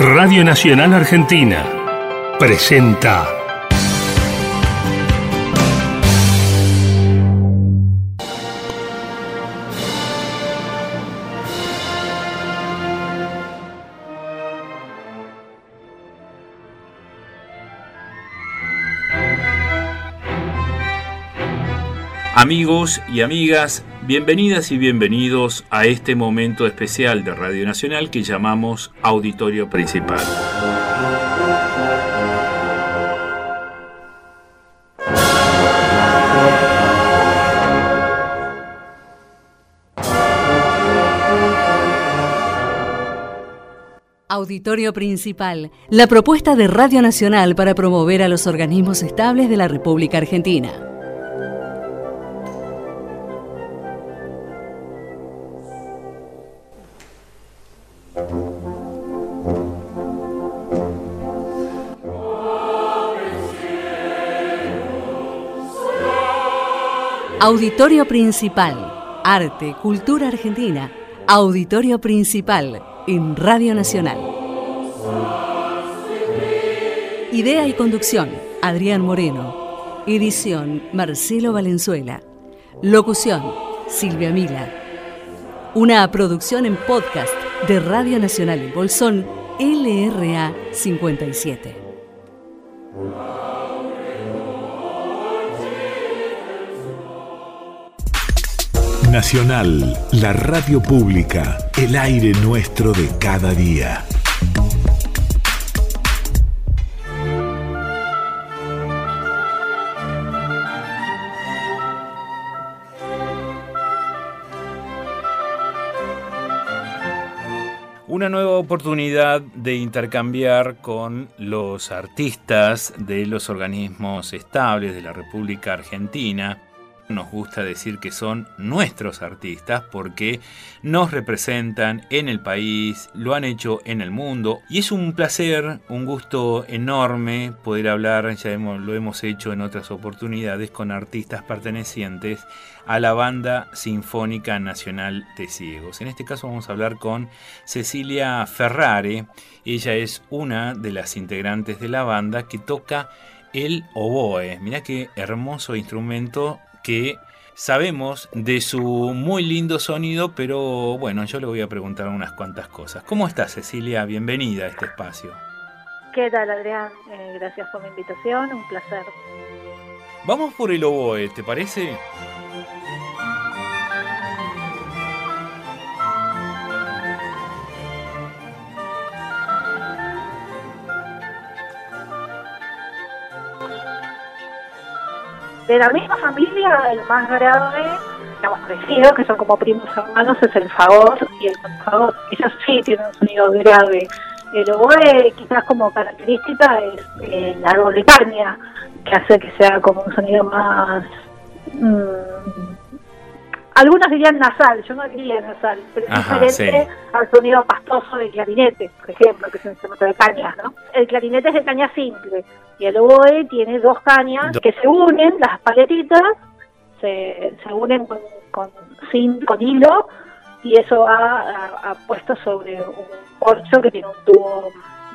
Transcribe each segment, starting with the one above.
Radio Nacional Argentina presenta Amigos y amigas, bienvenidas y bienvenidos a este momento especial de Radio Nacional que llamamos Auditorio Principal. Auditorio Principal, la propuesta de Radio Nacional para promover a los organismos estables de la República Argentina. Auditorio Principal, Arte, Cultura Argentina. Auditorio Principal en Radio Nacional. Idea y conducción, Adrián Moreno. Edición, Marcelo Valenzuela. Locución, Silvia Mila. Una producción en podcast de Radio Nacional en Bolsón, LRA 57. Nacional, la radio pública, el aire nuestro de cada día. Una nueva oportunidad de intercambiar con los artistas de los organismos estables de la República Argentina nos gusta decir que son nuestros artistas porque nos representan en el país, lo han hecho en el mundo y es un placer, un gusto enorme poder hablar, ya lo hemos hecho en otras oportunidades con artistas pertenecientes a la Banda Sinfónica Nacional de Ciegos. En este caso vamos a hablar con Cecilia Ferrare, ella es una de las integrantes de la banda que toca el oboe. Mirá qué hermoso instrumento que sabemos de su muy lindo sonido, pero bueno, yo le voy a preguntar unas cuantas cosas. ¿Cómo estás, Cecilia? Bienvenida a este espacio. ¿Qué tal, Adrián? Eh, gracias por la invitación, un placer. Vamos por el oboe, ¿te parece? De la misma familia, el más grave, digamos, crecido, que son como primos hermanos, es el fagot y el fagot. Ellos sí tienen un sonido grave. El oboe, quizás como característica, es eh, la doble carnia, que hace que sea como un sonido más. Mmm, algunos dirían nasal, yo no diría nasal, pero es diferente al sonido pastoso del clarinete, por ejemplo, que es un instrumento de cañas, ¿no? El clarinete es de caña simple y el oboe tiene dos cañas que se unen, las paletitas, se, se unen con, con, sin, con hilo y eso va puesto sobre un corcho que tiene un tubo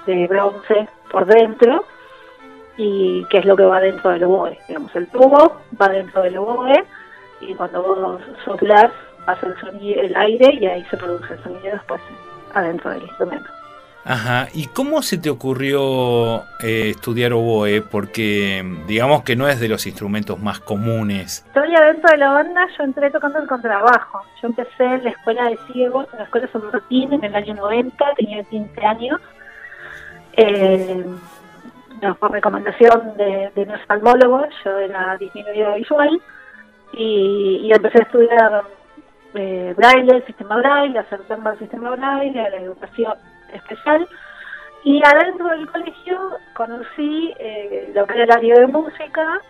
de bronce por dentro y que es lo que va dentro del oboe. Digamos, el tubo va dentro del oboe y cuando vos soplas pasa el sonido, el aire y ahí se produce el sonido después adentro del instrumento. Ajá, ¿y cómo se te ocurrió eh, estudiar oboe? Porque digamos que no es de los instrumentos más comunes. Estoy adentro de la banda, yo entré tocando el contrabajo. Yo empecé en la escuela de ciegos, en la escuela San Martín en el año 90, tenía 15 años. Eh, por recomendación de, de un oftalmólogo, yo era disminuido visual y, empecé a estudiar eh, braille, el sistema braille, acercarme al sistema braille, a la educación especial. Y adentro del colegio conocí eh, lo que era el área de música,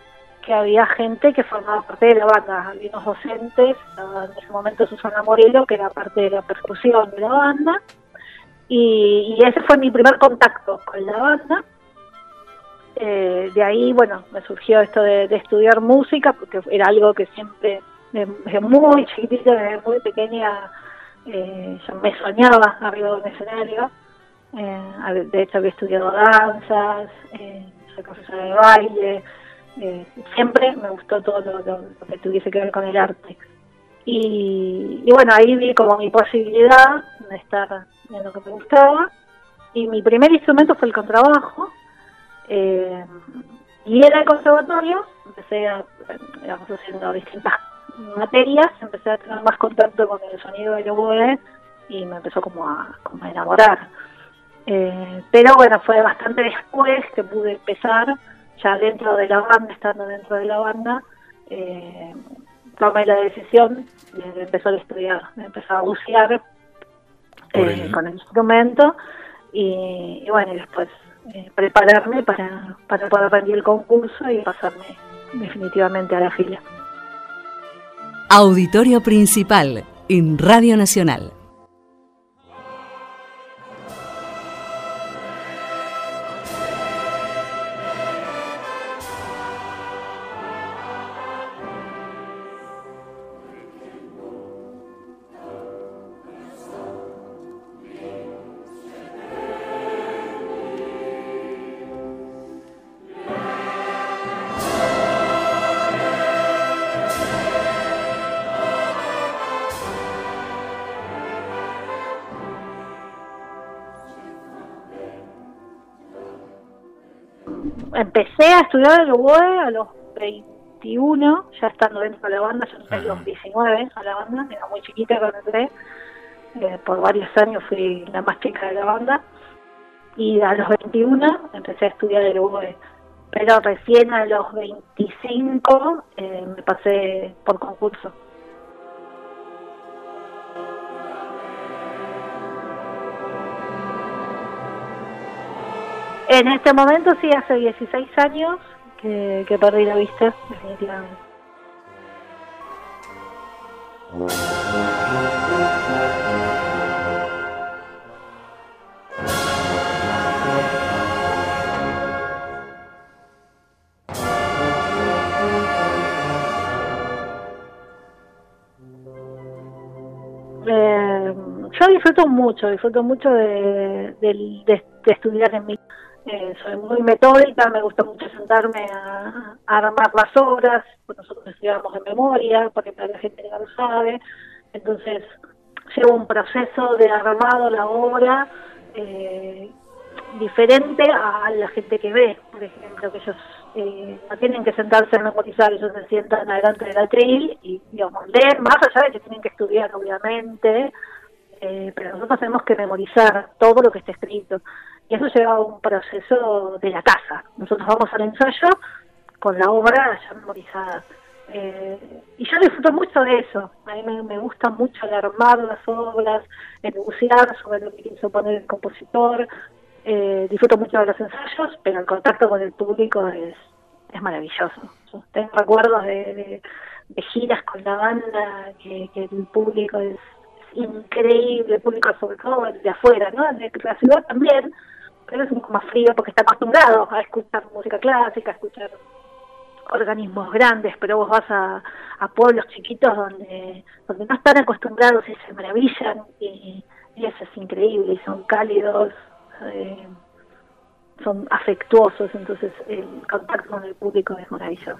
que había gente que formaba parte de la banda, había unos docentes, en ese momento Susana Morelo, que era parte de la percusión de la banda, y ese fue mi primer contacto con la banda eh, de ahí, bueno, me surgió esto de, estudiar música, porque era algo que siempre, desde muy chiquitita, desde muy pequeña, eh, yo me soñaba arriba de un escenario. Eh, de hecho, había estudiado danzas, eh, soy profesora de baile. Siempre me gustó todo lo, que tuviese que ver con el arte. Y, y, bueno, ahí vi como mi posibilidad de estar en lo que me gustaba. Y mi primer instrumento fue el contrabajo. Eh, y en el conservatorio empecé a, digamos, haciendo distintas materias, empecé a tener más contacto con el sonido del oboe y me empezó como a, como a enamorar. Eh, pero bueno, fue bastante después que pude empezar, ya dentro de la banda, estando dentro de la banda, eh, tomé la decisión de empezar a estudiar, de empezar a bucear eh, con el instrumento y, bueno, y después eh, prepararme para, para poder rendir el concurso y pasarme definitivamente a la fila. Auditorio Principal en Radio Nacional. Empecé a estudiar el oboe a los 21, ya estando dentro de la banda, yo entré a los 19 a la banda, era muy chiquita cuando entré, eh, por varios años fui la más chica de la banda, y a los 21 empecé a estudiar el oboe, pero recién a los 25 eh, me pasé por concurso. En este momento sí, hace 16 años que, perdí la vista, definitivamente. Eh, yo disfruto mucho, disfruto mucho de estudiar en mi eh, soy muy metódica, me gusta mucho sentarme a, armar las obras, pues nosotros estudiamos de memoria, porque la gente no lo sabe, entonces llevo un proceso de armado la obra eh, diferente a la gente que ve, por ejemplo, que ellos eh, no tienen que sentarse a memorizar, ellos se sientan adelante del atril y digamos, leen más allá de que tienen que estudiar, obviamente, eh, pero nosotros tenemos que memorizar todo lo que está escrito. Y eso lleva a un proceso de la casa. Nosotros vamos al ensayo con la obra ya memorizada. Eh, y yo disfruto mucho de eso. A mí me, gusta mucho el armar las obras, el bucear sobre lo que quiso poner el compositor. Eh, disfruto mucho de los ensayos, pero el contacto con el público es, es maravilloso. tengo recuerdos de, de, giras con la banda, que, que el público es, increíble, el público sobre todo de afuera, ¿no? De la ciudad también, pero es un poco más frío porque está acostumbrado a escuchar música clásica, a escuchar organismos grandes, pero vos vas a, a pueblos chiquitos donde, donde no están acostumbrados y se maravillan y, eso es increíble y son cálidos, eh, son afectuosos, entonces el contacto con el público es maravilloso.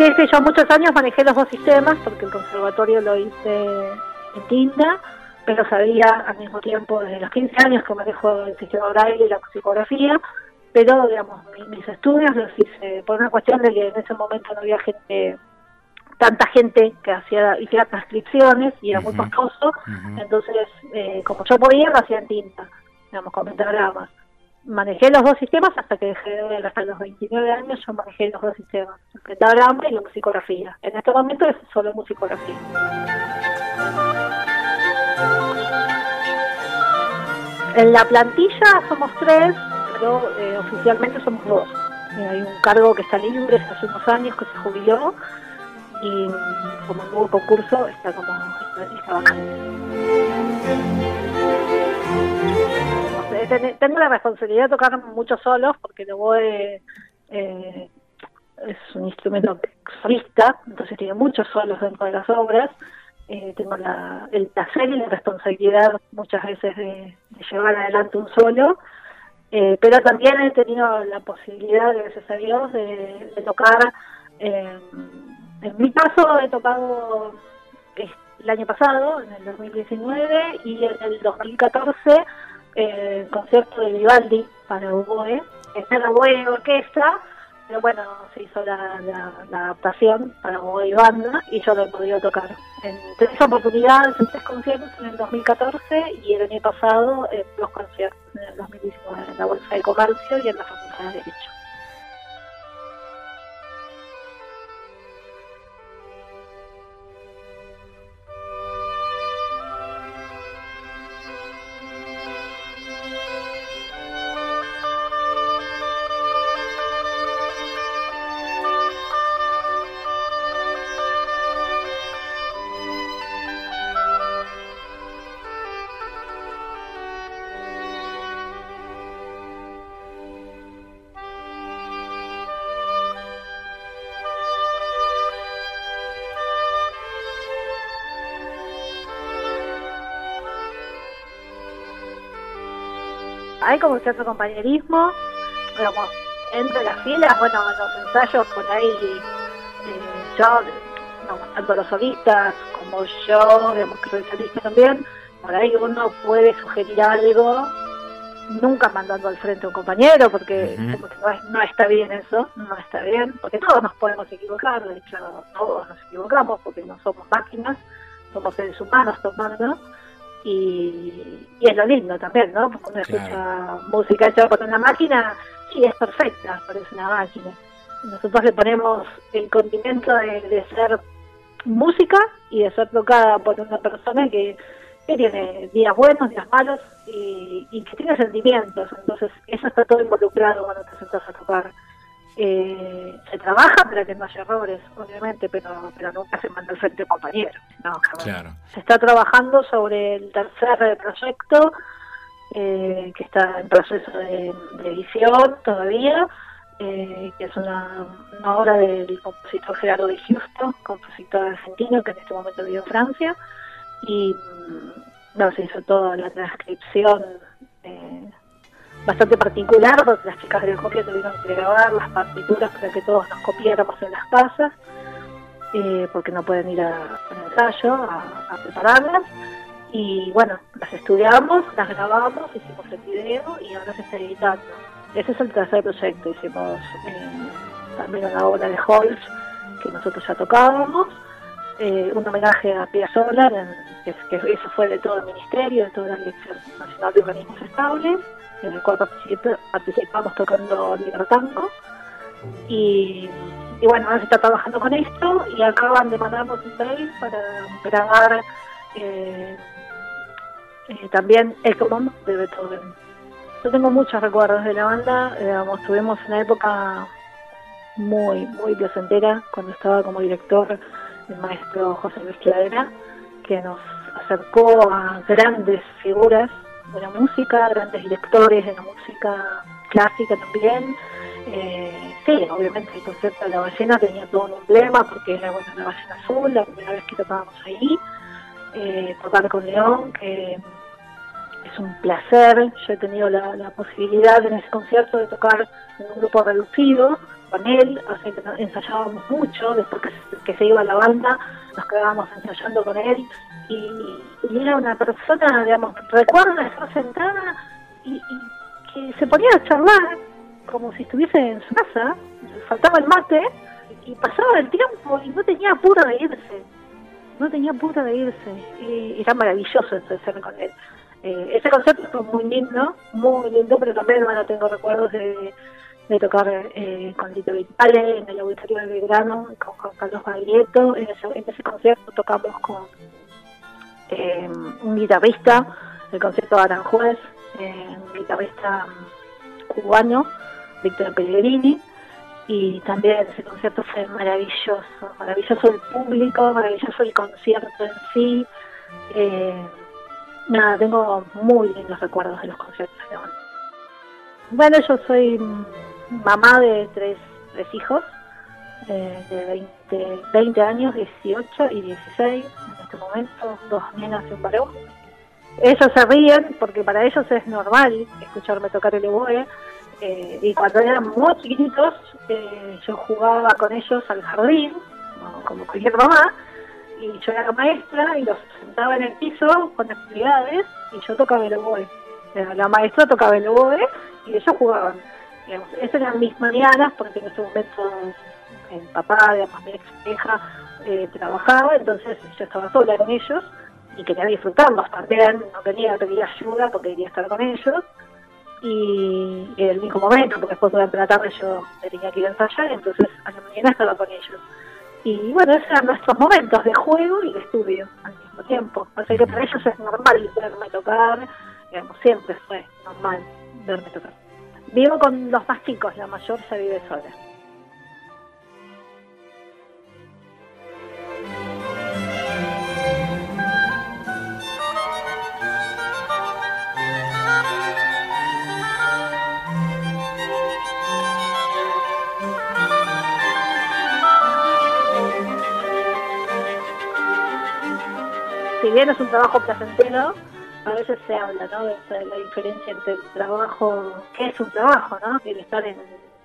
Sí, sí, yo muchos años manejé los dos sistemas porque el conservatorio lo hice en tinta, pero sabía al mismo tiempo desde los 15 años que manejo el sistema oral y la psicografía, pero digamos, mis, estudios los hice por una cuestión de que en ese momento no había gente tanta gente que hacía hiciera transcripciones y era muy costoso, entonces eh, como yo podía lo hacía en tinta, digamos, con pentagramas. Manejé los dos sistemas hasta que dejé de ver, hasta los 29 años yo manejé los dos sistemas, el pentagrama y la musicografía. En este momento es solo musicografía. En la plantilla somos tres, pero eh, oficialmente somos dos. Eh, hay un cargo que está libre hace unos años que se jubiló y como nuevo concurso está como está vacante. Tengo la responsabilidad de tocar muchos solos porque lo voy eh, es un instrumento solista, entonces tiene muchos solos dentro de las obras. Eh, tengo la, el placer y la responsabilidad muchas veces de, llevar adelante un solo, eh, pero también he tenido la posibilidad, gracias a Dios, de, tocar. en mi caso, he tocado el año pasado, en el 2019, y en el 2014 el concierto de Vivaldi para oboe, está la oboe orquesta, pero bueno, se hizo la, adaptación para oboe y banda y yo lo he podido tocar en tres oportunidades, en tres conciertos en el 2014 y el año pasado en dos conciertos en el 2019 en la Bolsa de Comercio y en la Facultad de Derecho. Hay como cierto compañerismo, entre las filas, bueno, los ensayos por ahí, eh, yo, tanto los solistas como yo, digamos que soy solista también, por ahí uno puede sugerir algo, nunca mandando al frente a un compañero, porque, no, está bien eso, no está bien, porque todos nos podemos equivocar, de hecho todos nos equivocamos, porque no somos máquinas, somos seres humanos tomando, y, es lo lindo también, ¿no? Porque uno escucha música hecha por una máquina, sí, es perfecta, parece una máquina. Nosotros le ponemos el condimento de, ser música y de ser tocada por una persona que, que tiene días buenos, días malos y, y que tiene sentimientos. Entonces, eso está todo involucrado cuando te sentas a tocar. Eh, se trabaja para que no haya errores, obviamente, pero, pero nunca se manda al frente compañero. No, Se está trabajando sobre el tercer proyecto, eh, que está en proceso de, edición todavía, eh, que es una, obra del compositor Gerardo de Justo, compositor argentino que en este momento vive en Francia, y mm, no, se hizo toda la transcripción. Eh, bastante particular, porque las chicas de copia tuvieron que grabar las partituras para que todos nos copiáramos en las casas, eh, porque no pueden ir al ensayo a, prepararlas. Y bueno, las estudiamos, las grabamos, hicimos el video y ahora se está editando. Ese es el tercer proyecto. Hicimos eh, también una obra de Holz que nosotros ya tocábamos, eh, un homenaje a Piazzolla, que, que eso fue de todo el Ministerio, de toda la Dirección Nacional de Organismos Estables en el cual participamos tocando Libertango. Y, bueno, ahora se está trabajando con esto y acaban de mandarnos un mail para grabar eh, eh, también Ecomom de Beethoven. Yo tengo muchos recuerdos de la banda, digamos, tuvimos una época muy, muy placentera cuando estaba como director el maestro José Luis Cladera, que nos acercó a grandes figuras de la música, grandes directores de la música clásica también. Eh, sí, obviamente el concierto de la ballena tenía todo un emblema porque era bueno, la ballena azul, la primera vez que tocábamos ahí. Eh, tocar con León, que es un placer. Yo he tenido la, posibilidad en ese concierto de tocar en un grupo reducido con él, así que ensayábamos mucho, después que, se iba la banda, nos quedábamos ensayando con él y, era una persona, digamos, recuerdo estar sentada y, que se ponía a charlar como si estuviese en su casa, faltaba el mate y pasaba el tiempo y no tenía apuro de irse, no tenía apuro de irse y era maravilloso estar con él. Eh, ese concierto fue muy lindo, muy lindo, pero también bueno, tengo recuerdos de, tocar eh, con Tito Vitale en el Auditorio de Belgrano, con Juan Carlos Baglietto. En ese, en ese concierto tocamos con eh, un guitarrista, el concierto de Aranjuez, un guitarrista cubano, Víctor Pellegrini y también ese concierto fue maravilloso, maravilloso el público, maravilloso el concierto en sí. Eh, nada, tengo muy lindos recuerdos de los conciertos de Bueno, yo soy mamá de tres, tres hijos, eh, de 20, 20 años, 18 y 16 en este momento, dos nenas y un varón. Ellos se ríen porque para ellos es normal escucharme tocar el oboe eh, y cuando eran muy chiquititos, eh, yo jugaba con ellos al jardín, como cualquier mamá, y yo era maestra y los sentaba en el piso con actividades y yo tocaba el oboe. La maestra tocaba el oboe y ellos jugaban. Esas eran mis mañanas, porque en ese momento el papá, digamos, mi ex hija, eh, trabajaba, entonces yo estaba sola con ellos y quería disfrutarlos también, no quería pedir ayuda porque quería estar con ellos y en el mismo momento, porque después durante la tarde yo tenía que ir a ensayar, entonces a la mañana estaba con ellos. Y bueno, esos eran nuestros momentos de juego y de estudio al mismo tiempo. O sea que para ellos es normal verme tocar, digamos, siempre fue normal verme tocar. Vivo con los más chicos, la mayor se vive sola. si bien es un trabajo placentero, a veces se habla, ¿no? De, la diferencia entre el trabajo, que es un trabajo, ¿no? El estar en,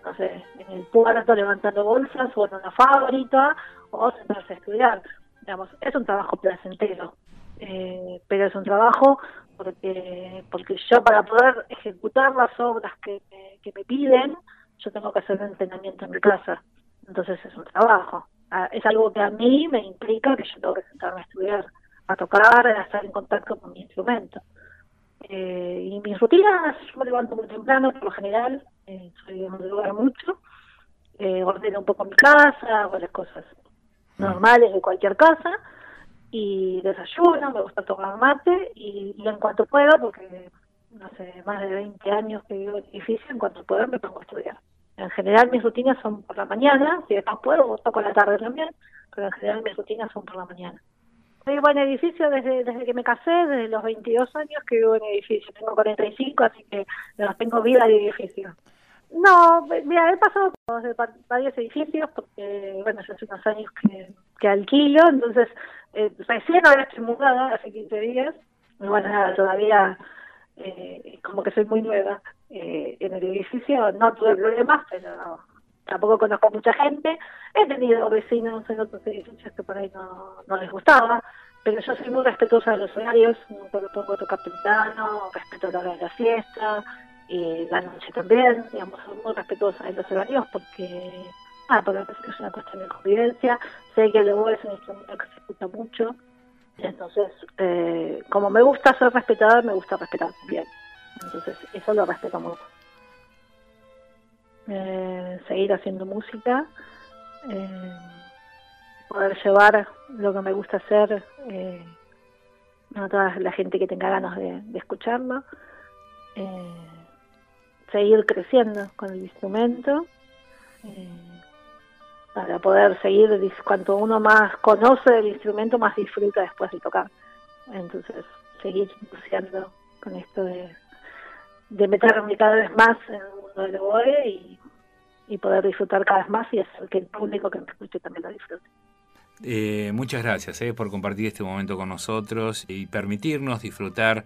no sé, en el puerto levantando bolsas o en una fábrica o sentarse a estudiar. Digamos, es un trabajo placentero, eh, pero es un trabajo porque porque yo para poder ejecutar las obras que, que me piden, yo tengo que hacer un entrenamiento en mi casa. Entonces es un trabajo. Ah, es algo que a mí me implica que yo tengo que sentarme a estudiar a tocar, a estar en contacto con mi instrumento. Eh, y mis rutinas, yo me levanto muy temprano por lo general, eh, soy de lugar mucho, eh, ordeno un poco mi casa, varias cosas normales de cualquier casa, y desayuno, me gusta tomar mate, y, en cuanto puedo, porque no sé, más de 20 años que vivo en edificio, en cuanto puedo me pongo a estudiar. En general mis rutinas son por la mañana, si después puedo, toco la tarde también, pero en general mis rutinas son por la mañana. Vivo en edificio desde, desde que me casé, desde los 22 años que vivo en edificio. Tengo 45, así que tengo vida de edificio. No, mira, he pasado por varios edificios porque, bueno, yo hace unos años que, que alquilo, entonces eh, recién ahora estoy mudada, hace 15 días. Y bueno, nada, todavía eh, como que soy muy nueva eh, en el edificio, no tuve problemas, pero tampoco conozco mucha gente. He tenido vecinos en otros edificios que por ahí no, no les gustaba, pero yo soy muy respetuosa de los horarios, nunca me pongo a tocar temprano, respeto la hora de la fiesta, y la noche también, digamos, soy muy respetuosa de los horarios porque, ah, porque es una cuestión de convivencia, sé que el oboe es un instrumento que se escucha mucho, entonces, eh, como me gusta ser respetada, me gusta respetar bien. Entonces, eso lo respeto mucho eh, seguir haciendo música, eh, poder llevar lo que me gusta hacer eh, a toda la gente que tenga ganas de, escucharlo, eh, seguir creciendo con el instrumento para poder seguir, cuanto uno más conoce el instrumento, más disfruta después de tocar. Entonces, seguir con esto de, de meterme cada vez más en del oboe y, y poder disfrutar cada vez más y hacer que el público que me escuche también lo disfrute. Eh, muchas gracias eh, por compartir este momento con nosotros y permitirnos disfrutar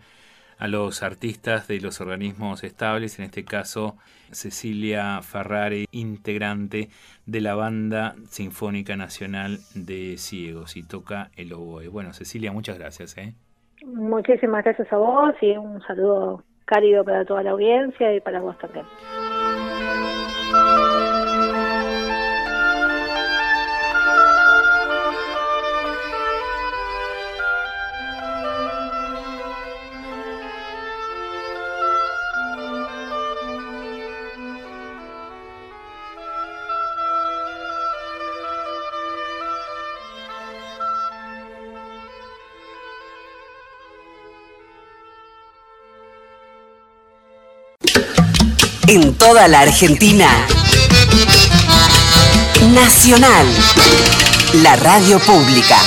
a los artistas de los organismos estables, en este caso Cecilia Ferrari, integrante de la Banda Sinfónica Nacional de Ciegos y toca el oboe. Bueno, Cecilia, muchas gracias. Eh. Muchísimas gracias a vos y un saludo cálido para toda la audiencia y para vos también. En toda la Argentina. Nacional. La radio pública.